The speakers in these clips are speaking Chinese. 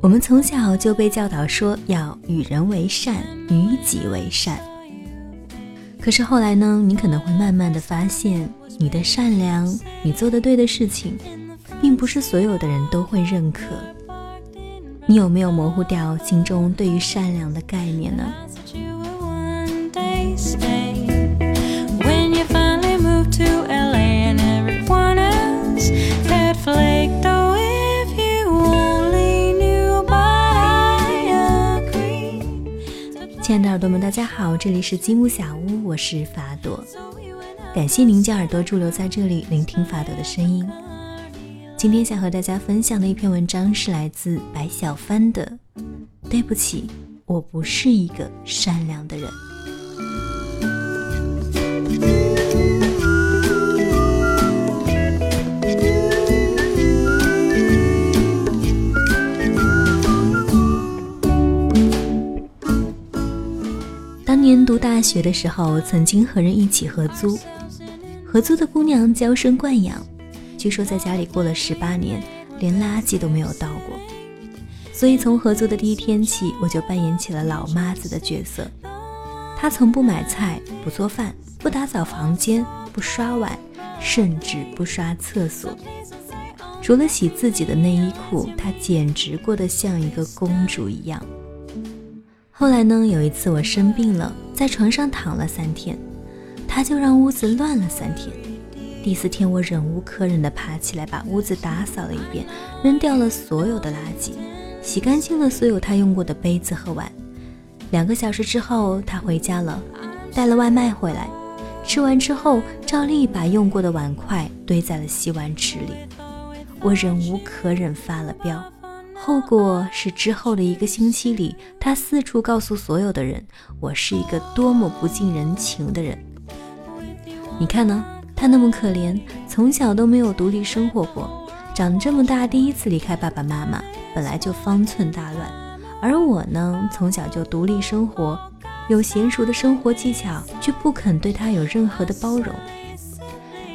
我们从小就被教导说要与人为善，与己为善。可是后来呢？你可能会慢慢的发现，你的善良，你做的对的事情，并不是所有的人都会认可。你有没有模糊掉心中对于善良的概念呢？亲爱的耳朵们，大家好，这里是积木小屋，我是法朵，感谢您将耳朵驻留在这里，聆听法朵的声音。今天想和大家分享的一篇文章是来自白小帆的《对不起，我不是一个善良的人》。当年读大学的时候，曾经和人一起合租，合租的姑娘娇生惯养，据说在家里过了十八年，连垃圾都没有倒过。所以从合租的第一天起，我就扮演起了老妈子的角色。她从不买菜，不做饭，不打扫房间，不刷碗，甚至不刷厕所。除了洗自己的内衣裤，她简直过得像一个公主一样。后来呢？有一次我生病了，在床上躺了三天，他就让屋子乱了三天。第四天，我忍无可忍地爬起来，把屋子打扫了一遍，扔掉了所有的垃圾，洗干净了所有他用过的杯子和碗。两个小时之后，他回家了，带了外卖回来，吃完之后，照例把用过的碗筷堆在了洗碗池里。我忍无可忍，发了飙。后果是之后的一个星期里，他四处告诉所有的人，我是一个多么不近人情的人。你看呢？他那么可怜，从小都没有独立生活过，长这么大第一次离开爸爸妈妈，本来就方寸大乱。而我呢，从小就独立生活，有娴熟的生活技巧，却不肯对他有任何的包容。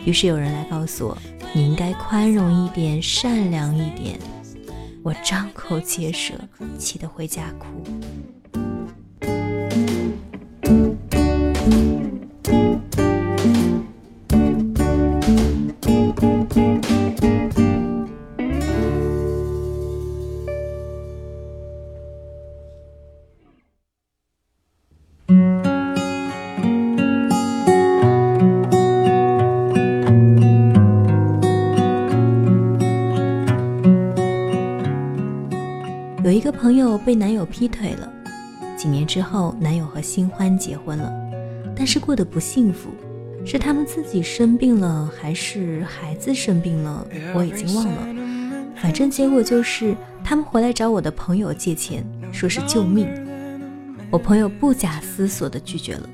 于是有人来告诉我，你应该宽容一点，善良一点。我张口结舌，气得回家哭。朋友被男友劈腿了，几年之后，男友和新欢结婚了，但是过得不幸福，是他们自己生病了，还是孩子生病了？我已经忘了，反正结果就是他们回来找我的朋友借钱，说是救命。我朋友不假思索地拒绝了，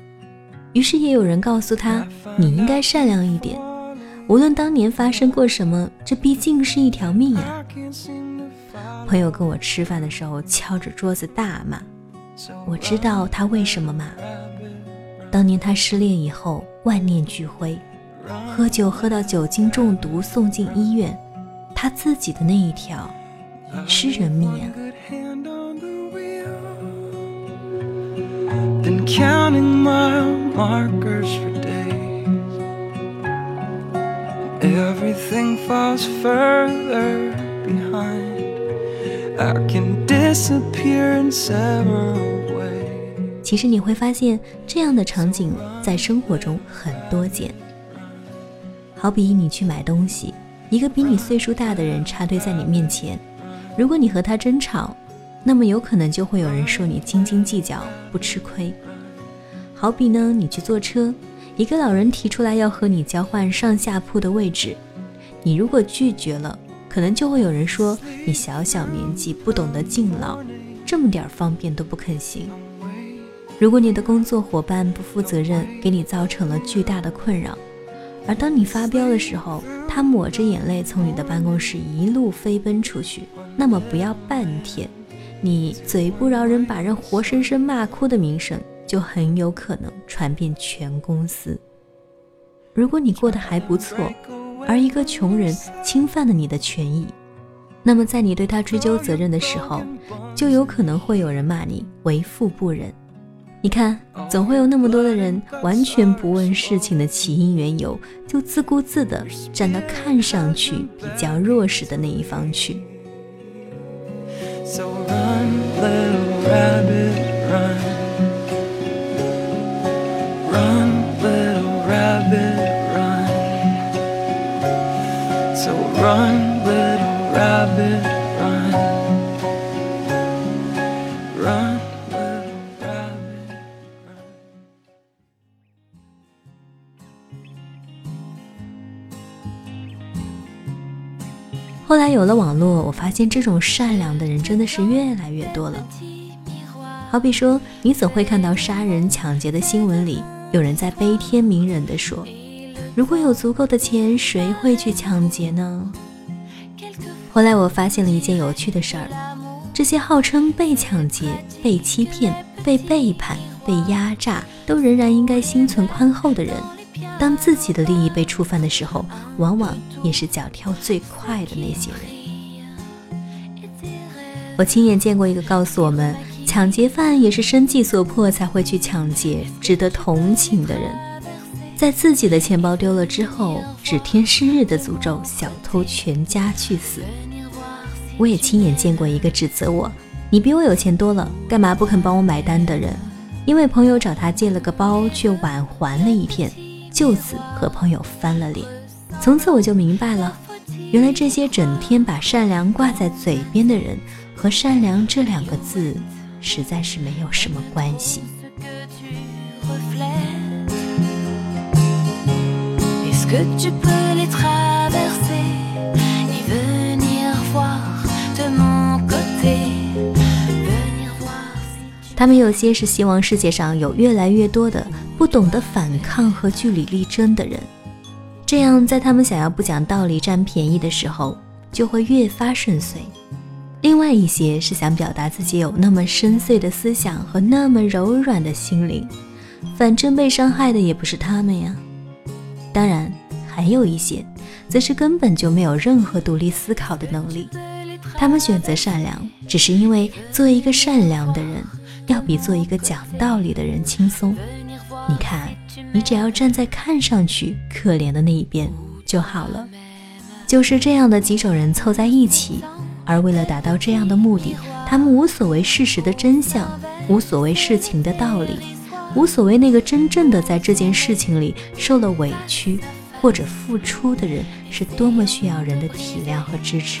于是也有人告诉他，你应该善良一点，无论当年发生过什么，这毕竟是一条命呀。朋友跟我吃饭的时候敲着桌子大骂，我知道他为什么骂。当年他失恋以后万念俱灰，喝酒喝到酒精中毒送进医院，他自己的那一条也是人命啊。其实你会发现，这样的场景在生活中很多见。好比你去买东西，一个比你岁数大的人插队在你面前，如果你和他争吵，那么有可能就会有人说你斤斤计较，不吃亏。好比呢，你去坐车，一个老人提出来要和你交换上下铺的位置，你如果拒绝了。可能就会有人说你小小年纪不懂得敬老，这么点方便都不肯行。如果你的工作伙伴不负责任，给你造成了巨大的困扰，而当你发飙的时候，他抹着眼泪从你的办公室一路飞奔出去，那么不要半天，你嘴不饶人，把人活生生骂哭的名声，就很有可能传遍全公司。如果你过得还不错，而一个穷人侵犯了你的权益，那么在你对他追究责任的时候，就有可能会有人骂你为富不仁。你看，总会有那么多的人完全不问事情的起因缘由，就自顾自地站到看上去比较弱势的那一方去。后来有了网络，我发现这种善良的人真的是越来越多了。好比说，你总会看到杀人抢劫的新闻里，有人在悲天悯人地说：“如果有足够的钱，谁会去抢劫呢？”后来我发现了一件有趣的事儿：这些号称被抢劫、被欺骗、被背叛、被压榨，都仍然应该心存宽厚的人。当自己的利益被触犯的时候，往往也是脚跳最快的那些人。我亲眼见过一个告诉我们，抢劫犯也是生计所迫才会去抢劫，值得同情的人，在自己的钱包丢了之后，指天誓日的诅咒小偷全家去死。我也亲眼见过一个指责我：“你比我有钱多了，干嘛不肯帮我买单？”的人，因为朋友找他借了个包，却晚还了一天。就此和朋友翻了脸，从此我就明白了，原来这些整天把善良挂在嘴边的人，和善良这两个字实在是没有什么关系。他们有些是希望世界上有越来越多的。不懂得反抗和据理力争的人，这样在他们想要不讲道理占便宜的时候，就会越发顺遂。另外一些是想表达自己有那么深邃的思想和那么柔软的心灵，反正被伤害的也不是他们呀。当然，还有一些，则是根本就没有任何独立思考的能力。他们选择善良，只是因为做一个善良的人，要比做一个讲道理的人轻松。你看，你只要站在看上去可怜的那一边就好了。就是这样的几种人凑在一起，而为了达到这样的目的，他们无所谓事实的真相，无所谓事情的道理，无所谓那个真正的在这件事情里受了委屈或者付出的人是多么需要人的体谅和支持。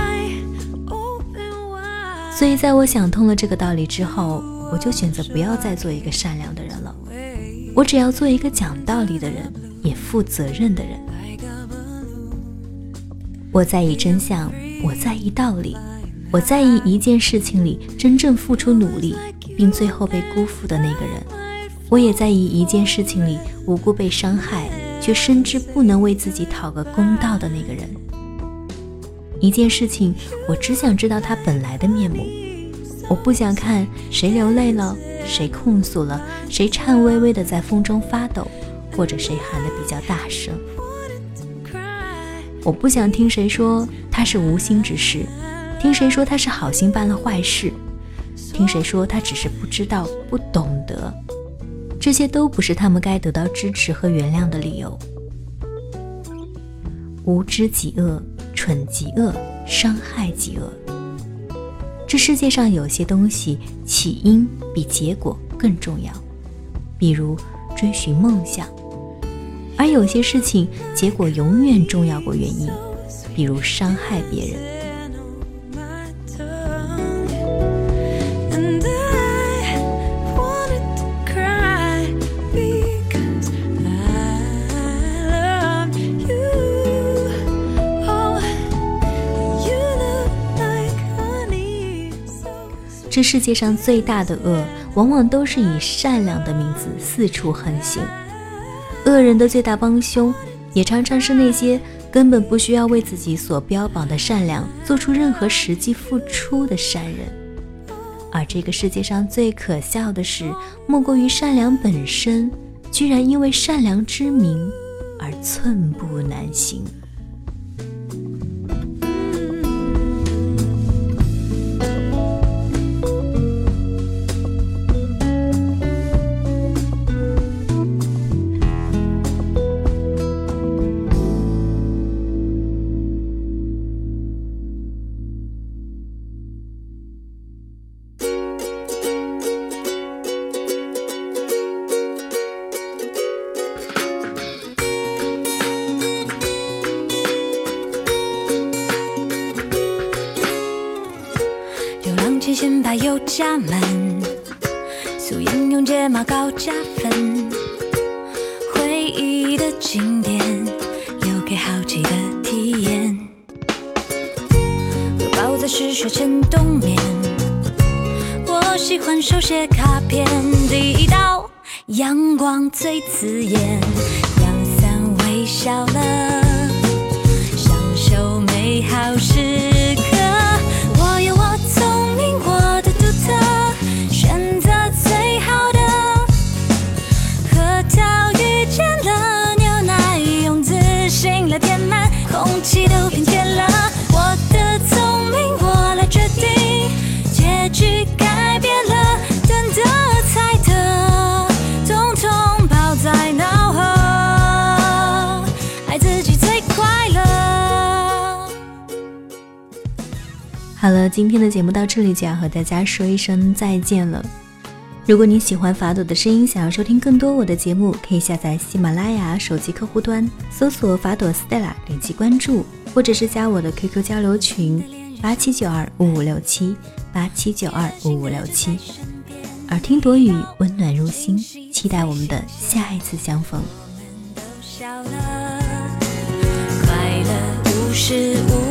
所以，在我想通了这个道理之后。我就选择不要再做一个善良的人了，我只要做一个讲道理的人，也负责任的人。我在意真相，我在意道理，我在意一件事情里真正付出努力并最后被辜负的那个人。我也在意一件事情里无辜被伤害却深知不能为自己讨个公道的那个人。一件事情，我只想知道它本来的面目。我不想看谁流泪了，谁控诉了，谁颤巍巍的在风中发抖，或者谁喊得比较大声。我不想听谁说他是无心之失，听谁说他是好心办了坏事，听谁说他只是不知道、不懂得，这些都不是他们该得到支持和原谅的理由。无知即恶，蠢极恶，伤害极恶。这世界上有些东西起因比结果更重要，比如追寻梦想；而有些事情结果永远重要过原因，比如伤害别人。这世界上最大的恶，往往都是以善良的名字四处横行。恶人的最大帮凶，也常常是那些根本不需要为自己所标榜的善良做出任何实际付出的善人。而这个世界上最可笑的事，莫过于善良本身，居然因为善良之名而寸步难行。家门，素颜用睫毛膏加分，回忆的经典留给好奇的体验。荷包在失血前冬眠，我喜欢手写卡片，第一道阳光最刺眼，阳伞微笑了，好了，今天的节目到这里就要和大家说一声再见了。如果你喜欢法朵的声音，想要收听更多我的节目，可以下载喜马拉雅手机客户端，搜索法朵 Stella，点击关注，或者是加我的 QQ 交流群八七九二五五六七八七九二五五六七。耳听朵语，温暖入心，期待我们的下一次相逢。我们都笑了快乐无时无